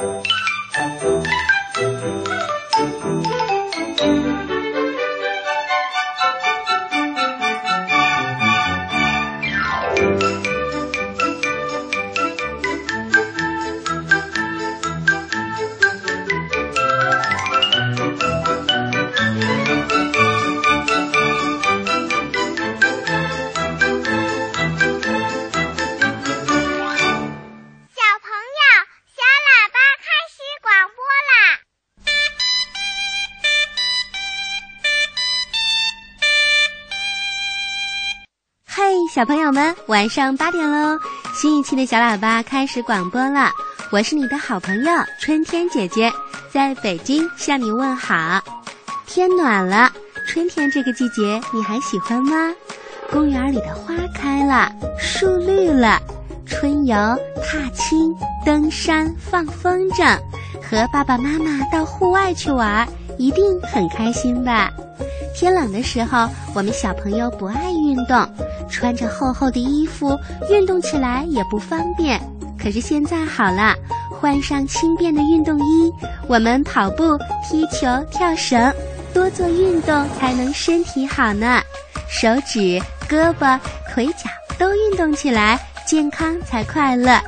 you 们，晚上八点喽！新一期的小喇叭开始广播了。我是你的好朋友春天姐姐，在北京向你问好。天暖了，春天这个季节你还喜欢吗？公园里的花开了，树绿了，春游、踏青、登山、放风筝，和爸爸妈妈到户外去玩，一定很开心吧？天冷的时候，我们小朋友不爱运动，穿着厚厚的衣服，运动起来也不方便。可是现在好了，换上轻便的运动衣，我们跑步、踢球、跳绳，多做运动才能身体好呢。手指、胳膊、腿脚都运动起来，健康才快乐。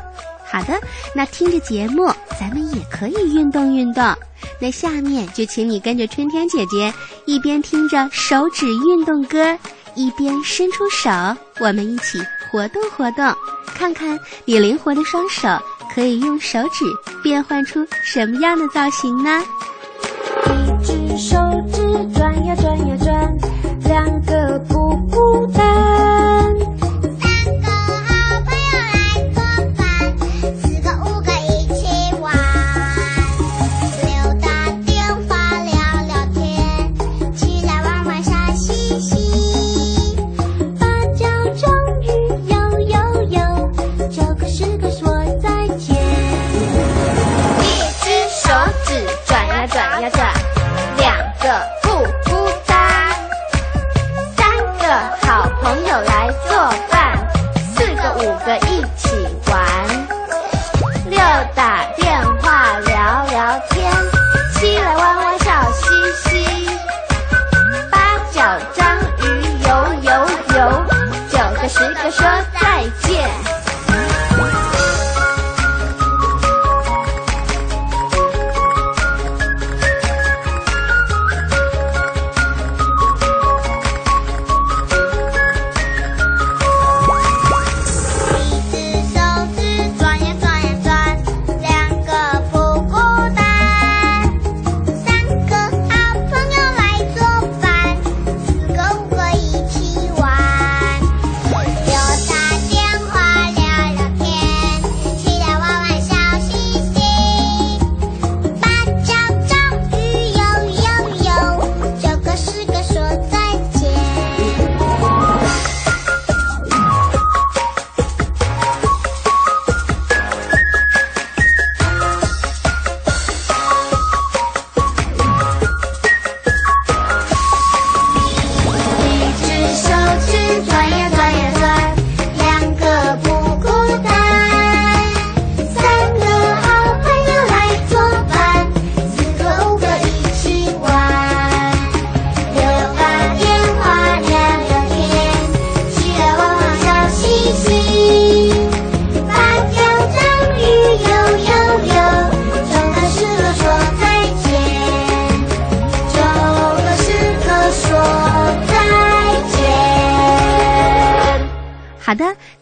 好的，那听着节目，咱们也可以运动运动。那下面就请你跟着春天姐姐，一边听着手指运动歌，一边伸出手，我们一起活动活动，看看你灵活的双手可以用手指变换出什么样的造型呢？一只手指转呀转呀转，两个不孤单。好朋友来做饭四个五个一起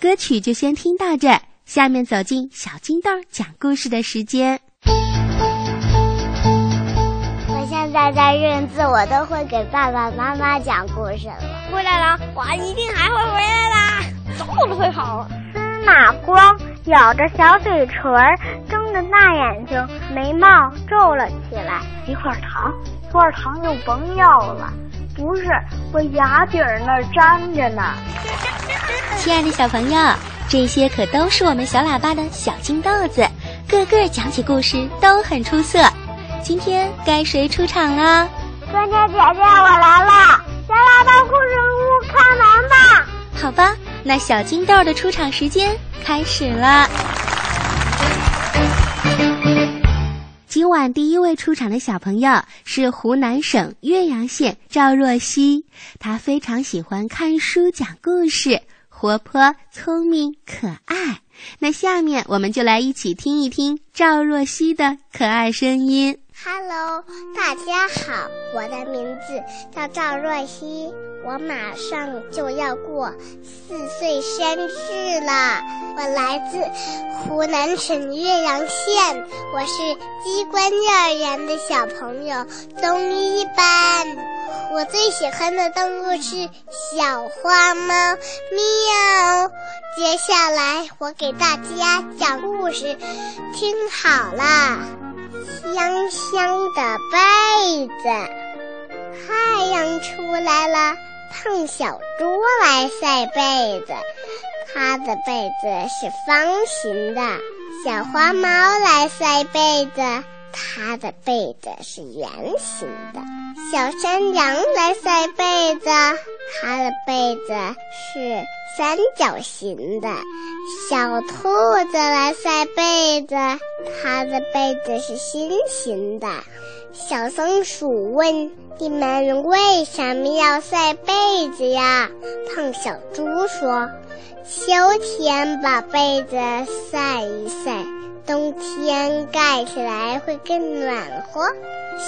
歌曲就先听到这。下面走进小金豆讲故事的时间。我现在在认字，我都会给爸爸妈妈讲故事了。回来了，我一定还会回来的，总会跑。司马光咬着小嘴唇，睁着大眼睛，眉毛皱了起来。一块糖，一块糖就甭要了。不是，我牙底儿那儿粘着呢。亲爱的小朋友，这些可都是我们小喇叭的小金豆子，个个讲起故事都很出色。今天该谁出场了？春天姐姐，我来了！小喇叭故事屋开门吧！好吧，那小金豆的出场时间开始了。今晚第一位出场的小朋友是湖南省岳阳县赵若曦，她非常喜欢看书讲故事，活泼、聪明、可爱。那下面我们就来一起听一听赵若曦的可爱声音。Hello，大家好，我的名字叫赵若曦，我马上就要过四岁生日了。我来自湖南省岳阳县，我是机关幼儿园的小朋友，中一班。我最喜欢的动物是小花猫喵。接下来我给大家讲故事，听好了。香香的被子，太阳出来了，胖小猪来晒被子，它的被子是方形的；小花猫来晒被子，它的被子是圆形的；小山羊来晒被子，它的被子是三角形的；小兔子来晒被子。它的被子是心形的。小松鼠问：“你们为什么要晒被子呀？”胖小猪说：“秋天把被子晒一晒，冬天盖起来会更暖和。”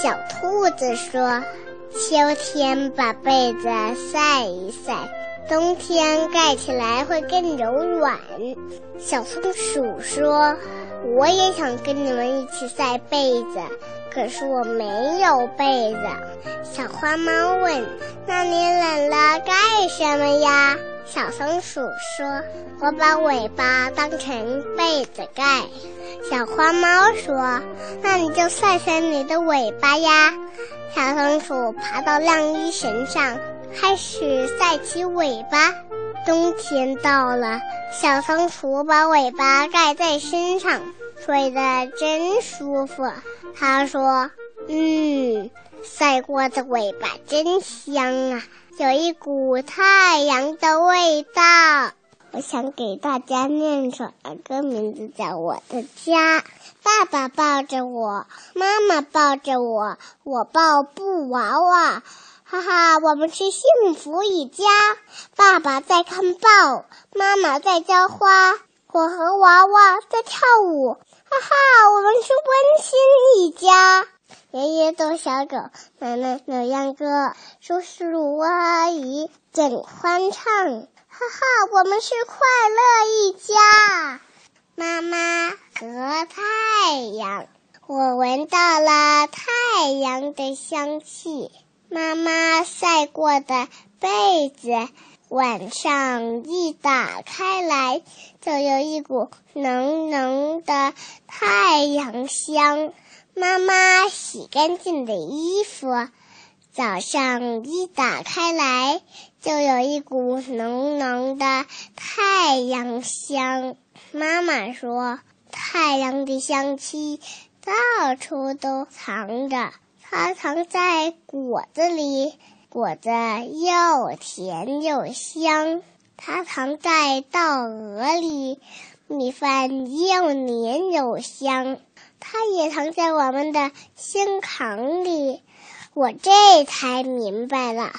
小兔子说：“秋天把被子晒一晒，冬天盖起来会更柔软。”小松鼠说。我也想跟你们一起晒被子，可是我没有被子。小花猫问：“那你冷了盖什么呀？”小松鼠说：“我把尾巴当成被子盖。”小花猫说：“那你就晒晒你的尾巴呀。”小松鼠爬到晾衣绳上，开始晒起尾巴。冬天到了，小松鼠把尾巴盖在身上，睡得真舒服。它说：“嗯，晒过的尾巴真香啊，有一股太阳的味道。”我想给大家念首儿歌，名字叫《我的家》。爸爸抱着我，妈妈抱着我，我抱布娃娃。哈哈，我们是幸福一家。爸爸在看报，妈妈在浇花，我和娃娃在跳舞。哈哈，我们是温馨一家。爷爷逗小狗，奶奶扭秧歌，叔叔阿姨正欢唱。哈哈，我们是快乐一家。妈妈和太阳，我闻到了太阳的香气。妈妈晒过的被子，晚上一打开来，就有一股浓浓的太阳香。妈妈洗干净的衣服，早上一打开来，就有一股浓浓的太阳香。妈妈说：“太阳的香气到处都藏着。”它藏在果子里，果子又甜又香；它藏在稻鹅里，米饭又黏又香；它也藏在我们的心坎里。我这才明白了，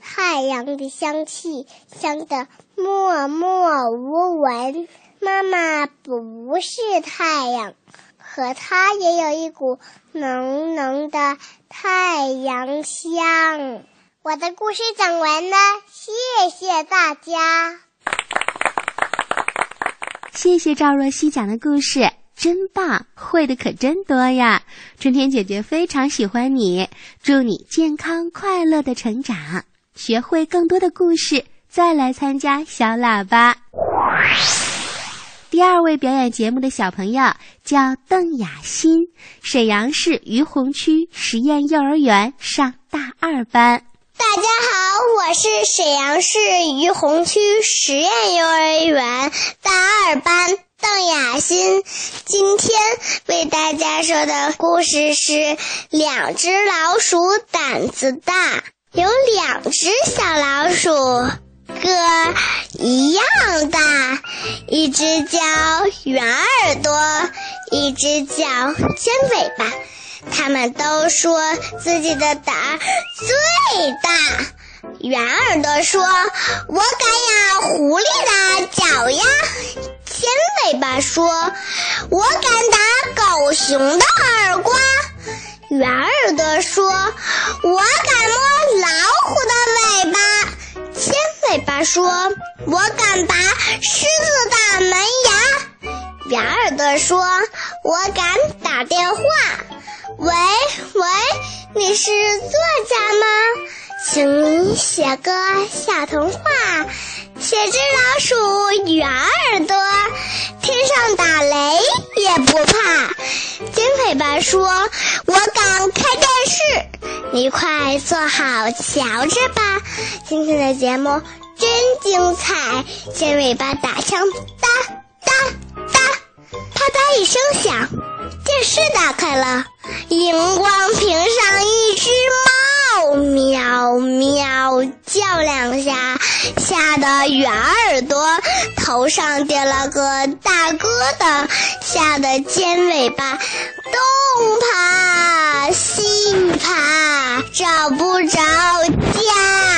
太阳的香气香得默默无闻。妈妈不是太阳。可它也有一股浓浓的太阳香。我的故事讲完了，谢谢大家。谢谢赵若曦讲的故事，真棒，会的可真多呀！春天姐姐非常喜欢你，祝你健康快乐的成长，学会更多的故事，再来参加小喇叭。第二位表演节目的小朋友叫邓雅欣，沈阳市于洪区实验幼儿园上大二班。大家好，我是沈阳市于洪区实验幼儿园大二班邓雅欣。今天为大家说的故事是：两只老鼠胆子大。有两只小老鼠。个一样大，一只叫圆耳朵，一只叫尖尾巴。他们都说自己的胆儿最大。圆耳朵说：“我敢咬狐狸的脚丫。”尖尾巴说：“我敢打狗熊的耳瓜。”圆耳朵说：“我敢摸老虎的尾巴。”尖尾巴说：“我敢拔狮子的门牙。”圆耳朵说：“我敢打电话。”喂喂，你是作家吗？请你写个小童话，写只老鼠圆耳朵，天上打雷也不怕。尖尾巴说：“我敢开电视。”你快坐好瞧着吧，今天的节目真精彩。尖尾巴打枪，哒哒哒，啪嗒一声响，电视打开了。荧光屏上一只猫，喵喵叫两下，吓得圆耳朵头上跌了个大疙瘩，吓得尖尾巴东爬西爬，找不着家。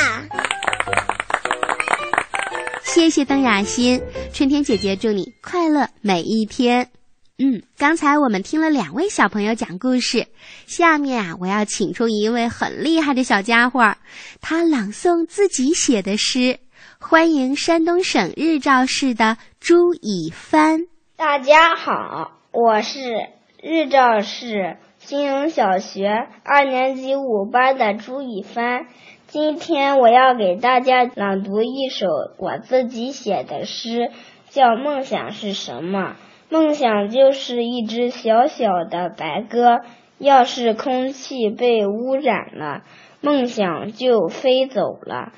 谢谢邓雅欣，春天姐姐祝你快乐每一天。嗯，刚才我们听了两位小朋友讲故事，下面啊，我要请出一位很厉害的小家伙，他朗诵自己写的诗。欢迎山东省日照市的朱以帆。大家好，我是日照市新营小学二年级五班的朱以帆。今天我要给大家朗读一首我自己写的诗，叫《梦想是什么》。梦想就是一只小小的白鸽，要是空气被污染了，梦想就飞走了。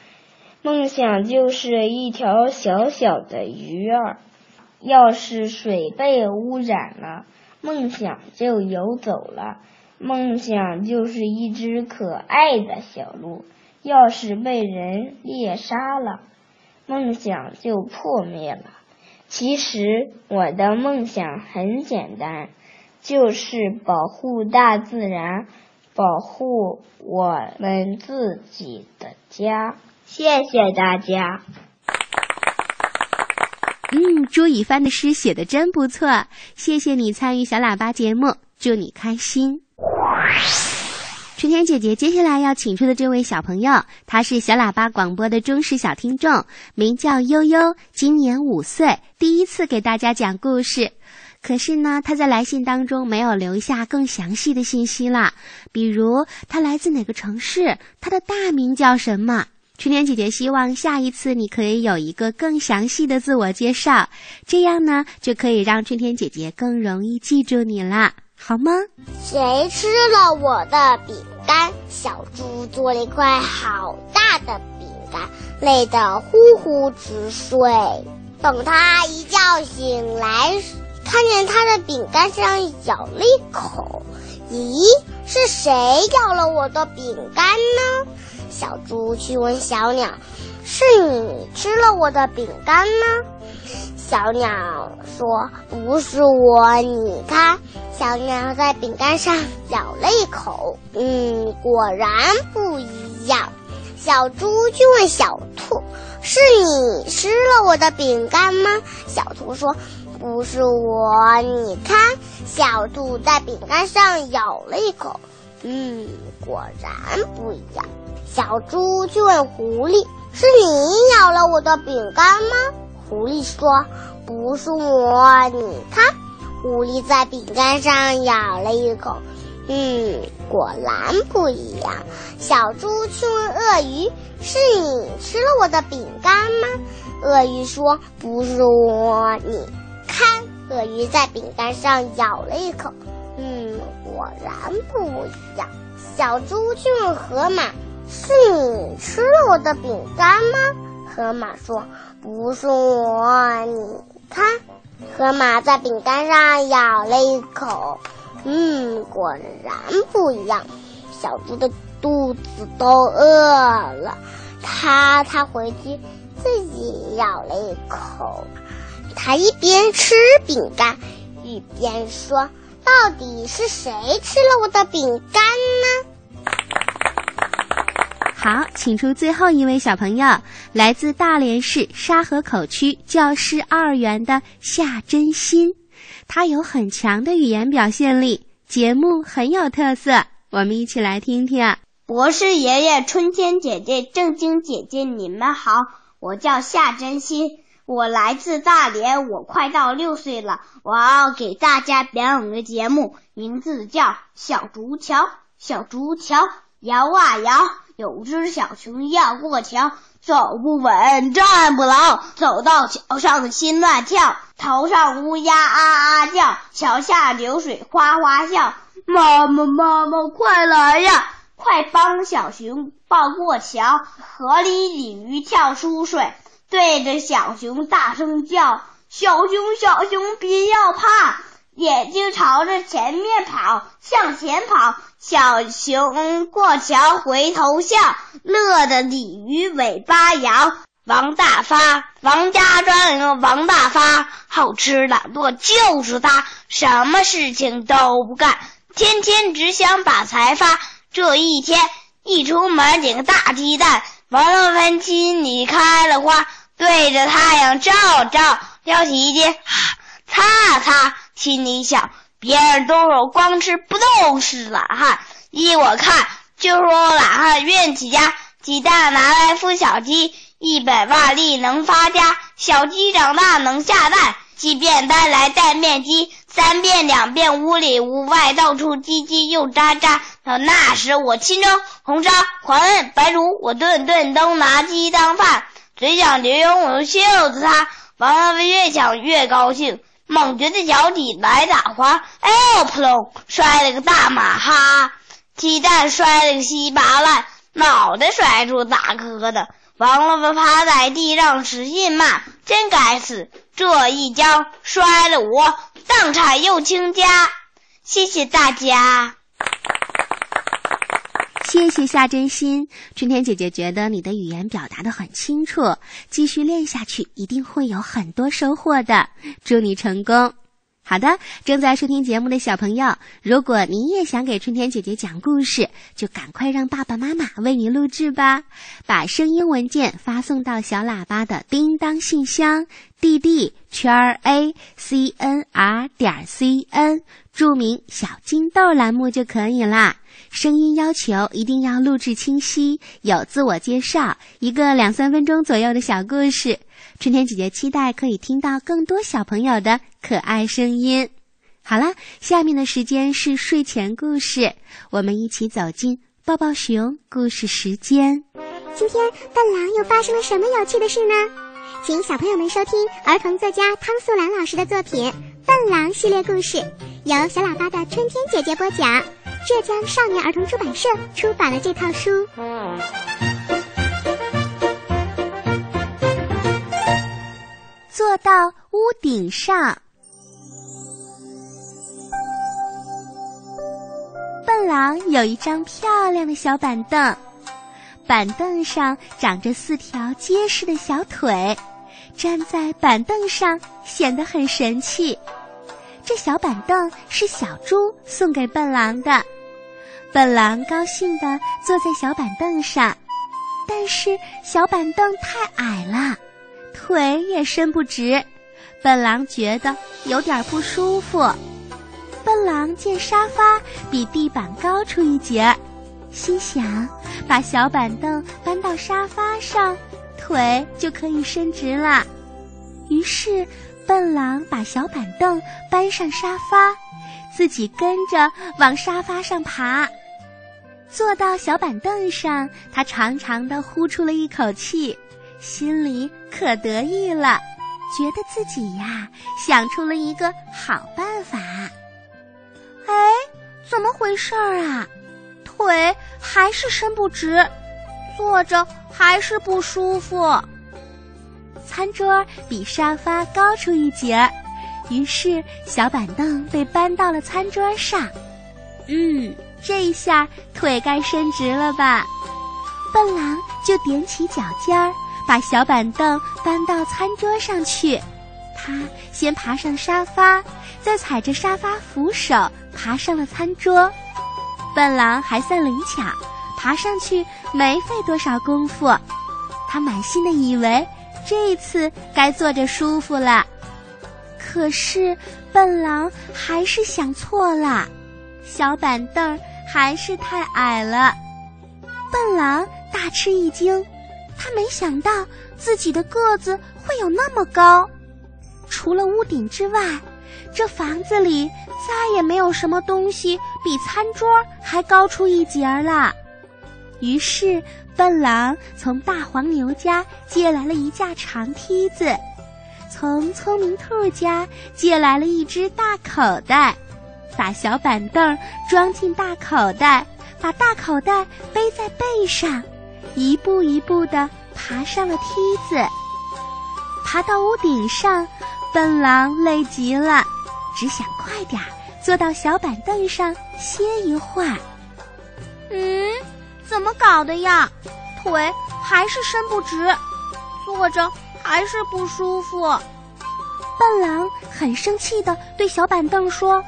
梦想就是一条小小的鱼儿，要是水被污染了，梦想就游走了。梦想就是一只可爱的小鹿，要是被人猎杀了，梦想就破灭了。其实我的梦想很简单，就是保护大自然，保护我们自己的家。谢谢大家。嗯，朱以帆的诗写的真不错，谢谢你参与小喇叭节目，祝你开心。春天姐姐接下来要请出的这位小朋友，他是小喇叭广播的忠实小听众，名叫悠悠，今年五岁，第一次给大家讲故事。可是呢，他在来信当中没有留下更详细的信息了，比如他来自哪个城市，他的大名叫什么。春天姐姐希望下一次你可以有一个更详细的自我介绍，这样呢就可以让春天姐姐更容易记住你啦。好吗？谁吃了我的饼干？小猪做了一块好大的饼干，累得呼呼直睡。等他一觉醒来，看见他的饼干上咬了一口，咦，是谁咬了我的饼干呢？小猪去问小鸟：“是你吃了我的饼干吗？”小鸟说：“不是我，你看。”小鸟在饼干上咬了一口，嗯，果然不一样。小猪去问小兔：“是你吃了我的饼干吗？”小兔说：“不是我，你看。”小兔在饼干上咬了一口，嗯，果然不一样。小猪去问狐狸：“是你咬了我的饼干吗？”狐狸说：“不是我，你看。”狐狸在饼干上咬了一口，嗯，果然不一样。小猪去问鳄鱼：“是你吃了我的饼干吗？”鳄鱼说：“不是我，你看。”鳄鱼在饼干上咬了一口，嗯，果然不一样。小猪去问河马：“是你吃了我的饼干吗？”河马说：“不是我，你看。”河马在饼干上咬了一口，嗯，果然不一样。小猪的肚子都饿了，它它回去自己咬了一口。他一边吃饼干，一边说：“到底是谁吃了我的饼干呢？”好，请出最后一位小朋友，来自大连市沙河口区教师二园的夏真心，他有很强的语言表现力，节目很有特色，我们一起来听听。博士爷爷、春天姐姐、正经姐姐，你们好，我叫夏真心。我来自大连，我快到六岁了。我要给大家表演个节目，名字叫《小竹桥》。小竹桥摇啊摇，有只小熊要过桥，走不稳，站不牢，走到桥上心乱跳，头上乌鸦啊啊叫，桥下流水哗哗笑。妈妈妈妈快来呀，快帮小熊抱过桥，河里鲤鱼跳出水。对着小熊大声叫：“小熊，小熊，别要怕，眼睛朝着前面跑，向前跑。”小熊过桥回头笑，乐得鲤鱼尾巴摇。王大发，王家庄有王大发，好吃懒惰就是他，什么事情都不干，天天只想把财发。这一天一出门捡个大鸡蛋，王老板心里开了花。对着太阳照照，撩起衣擦擦，心里想：别人都说光吃不动是懒汉，依我看，就说懒汉愿起家。鸡蛋拿来孵小鸡，一百万粒能发家。小鸡长大能下蛋，鸡变蛋来蛋变鸡，三变两变屋里屋外到处叽叽又喳喳。到那时我清蒸、红烧、黄焖、白煮，我顿顿都拿鸡当饭。嘴想流油我用袖子擦，王大飞越想越高兴，猛觉得脚底来打滑，哎呦扑通，摔了个大马哈，鸡蛋摔了个稀巴烂，脑袋摔出大疙瘩。王老板趴在地上使劲骂：“真该死！这一跤摔得我荡产又倾家。”谢谢大家。谢谢夏真心，春天姐姐觉得你的语言表达的很清楚，继续练下去一定会有很多收获的，祝你成功。好的，正在收听节目的小朋友，如果你也想给春天姐姐讲故事，就赶快让爸爸妈妈为你录制吧，把声音文件发送到小喇叭的叮当信箱，dd 圈 a c n r 点 c n，注明小金豆栏目就可以啦。声音要求一定要录制清晰，有自我介绍，一个两三分钟左右的小故事。春天姐姐期待可以听到更多小朋友的可爱声音。好了，下面的时间是睡前故事，我们一起走进抱抱熊故事时间。今天笨狼又发生了什么有趣的事呢？请小朋友们收听儿童作家汤素兰老师的作品《笨狼》系列故事，由小喇叭的春天姐姐播讲。浙江少年儿童出版社出版了这套书。坐到屋顶上，笨狼有一张漂亮的小板凳，板凳上长着四条结实的小腿，站在板凳上显得很神气。这小板凳是小猪送给笨狼的，笨狼高兴地坐在小板凳上，但是小板凳太矮了，腿也伸不直，笨狼觉得有点不舒服。笨狼见沙发比地板高出一截儿，心想把小板凳搬到沙发上，腿就可以伸直了。于是。笨狼把小板凳搬上沙发，自己跟着往沙发上爬。坐到小板凳上，他长长的呼出了一口气，心里可得意了，觉得自己呀想出了一个好办法。哎，怎么回事儿啊？腿还是伸不直，坐着还是不舒服。餐桌比沙发高出一截儿，于是小板凳被搬到了餐桌上。嗯，这一下腿该伸直了吧？笨狼就踮起脚尖儿，把小板凳搬到餐桌上去。他先爬上沙发，再踩着沙发扶手爬上了餐桌。笨狼还算灵巧，爬上去没费多少功夫。他满心的以为这次该坐着舒服了，可是笨狼还是想错了，小板凳还是太矮了。笨狼大吃一惊，他没想到自己的个子会有那么高。除了屋顶之外，这房子里再也没有什么东西比餐桌还高出一截了。于是，笨狼从大黄牛家借来了一架长梯子，从聪明兔家借来了一只大口袋，把小板凳装进大口袋，把大口袋背在背上，一步一步地爬上了梯子。爬到屋顶上。笨狼累极了，只想快点坐到小板凳上歇一会儿。嗯，怎么搞的呀？腿还是伸不直，坐着还是不舒服。笨狼很生气的对小板凳说：“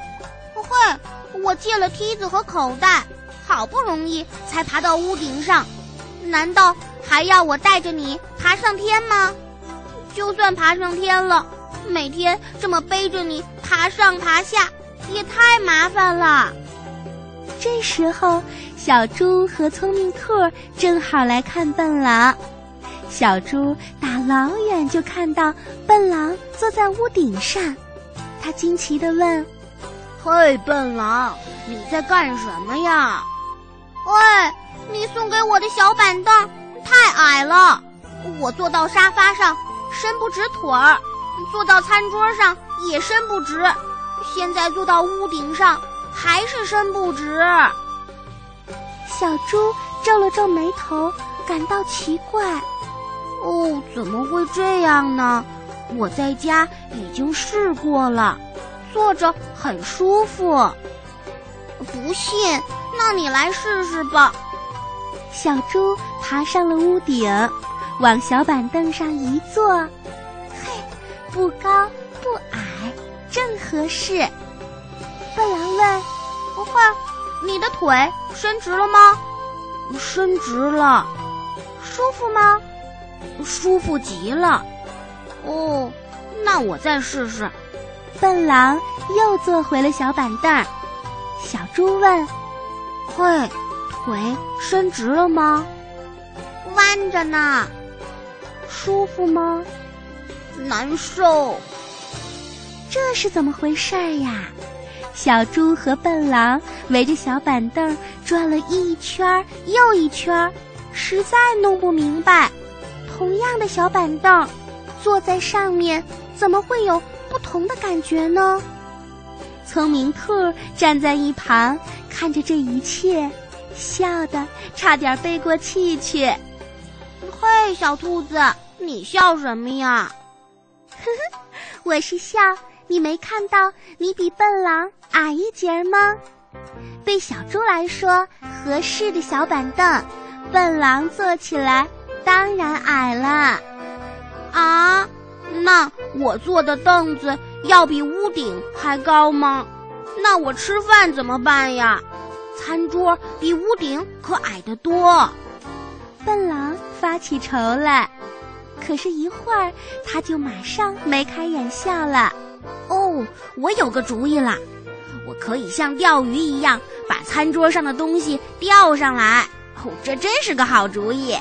嘿，我借了梯子和口袋，好不容易才爬到屋顶上，难道还要我带着你爬上天吗？就算爬上天了。”每天这么背着你爬上爬下，也太麻烦了。这时候，小猪和聪明兔正好来看笨狼。小猪打老远就看到笨狼坐在屋顶上，他惊奇地问：“嘿，笨狼，你在干什么呀？”“喂，你送给我的小板凳太矮了，我坐到沙发上伸不直腿儿。”坐到餐桌上也伸不直，现在坐到屋顶上还是伸不直。小猪皱了皱眉头，感到奇怪。哦，怎么会这样呢？我在家已经试过了，坐着很舒服。不信，那你来试试吧。小猪爬上了屋顶，往小板凳上一坐。嘿不高不矮，正合适。笨狼问：“不会，你的腿伸直了吗？”“伸直了。”“舒服吗？”“舒服极了。”“哦，那我再试试。”笨狼又坐回了小板凳。小猪问：“嘿，腿伸直了吗？”“弯着呢。”“舒服吗？”难受，这是怎么回事儿呀？小猪和笨狼围着小板凳转了一圈又一圈，实在弄不明白。同样的小板凳，坐在上面怎么会有不同的感觉呢？聪明兔站在一旁看着这一切，笑得差点背过气去。嘿，小兔子，你笑什么呀？呵呵，我是笑，你没看到你比笨狼矮一截吗？对小猪来说，合适的小板凳，笨狼坐起来当然矮了。啊，那我坐的凳子要比屋顶还高吗？那我吃饭怎么办呀？餐桌比屋顶可矮得多。笨狼发起愁来。可是，一会儿他就马上眉开眼笑了。哦，我有个主意啦！我可以像钓鱼一样，把餐桌上的东西钓上来。哦，这真是个好主意。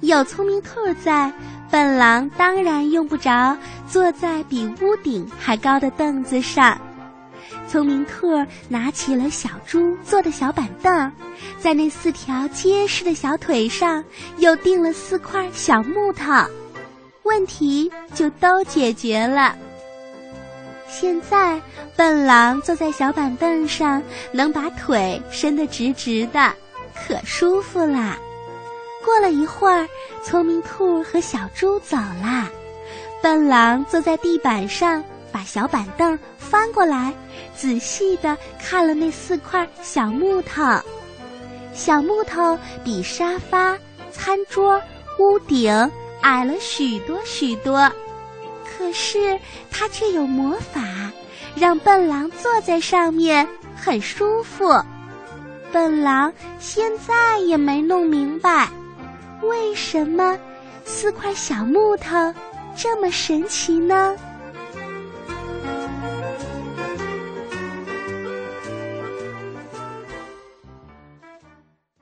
有聪明兔在，笨狼当然用不着坐在比屋顶还高的凳子上。聪明兔拿起了小猪做的小板凳，在那四条结实的小腿上又钉了四块小木头，问题就都解决了。现在，笨狼坐在小板凳上，能把腿伸得直直的，可舒服啦。过了一会儿，聪明兔和小猪走了，笨狼坐在地板上。把小板凳翻过来，仔细的看了那四块小木头。小木头比沙发、餐桌、屋顶矮了许多许多。可是它却有魔法，让笨狼坐在上面很舒服。笨狼现在也没弄明白，为什么四块小木头这么神奇呢？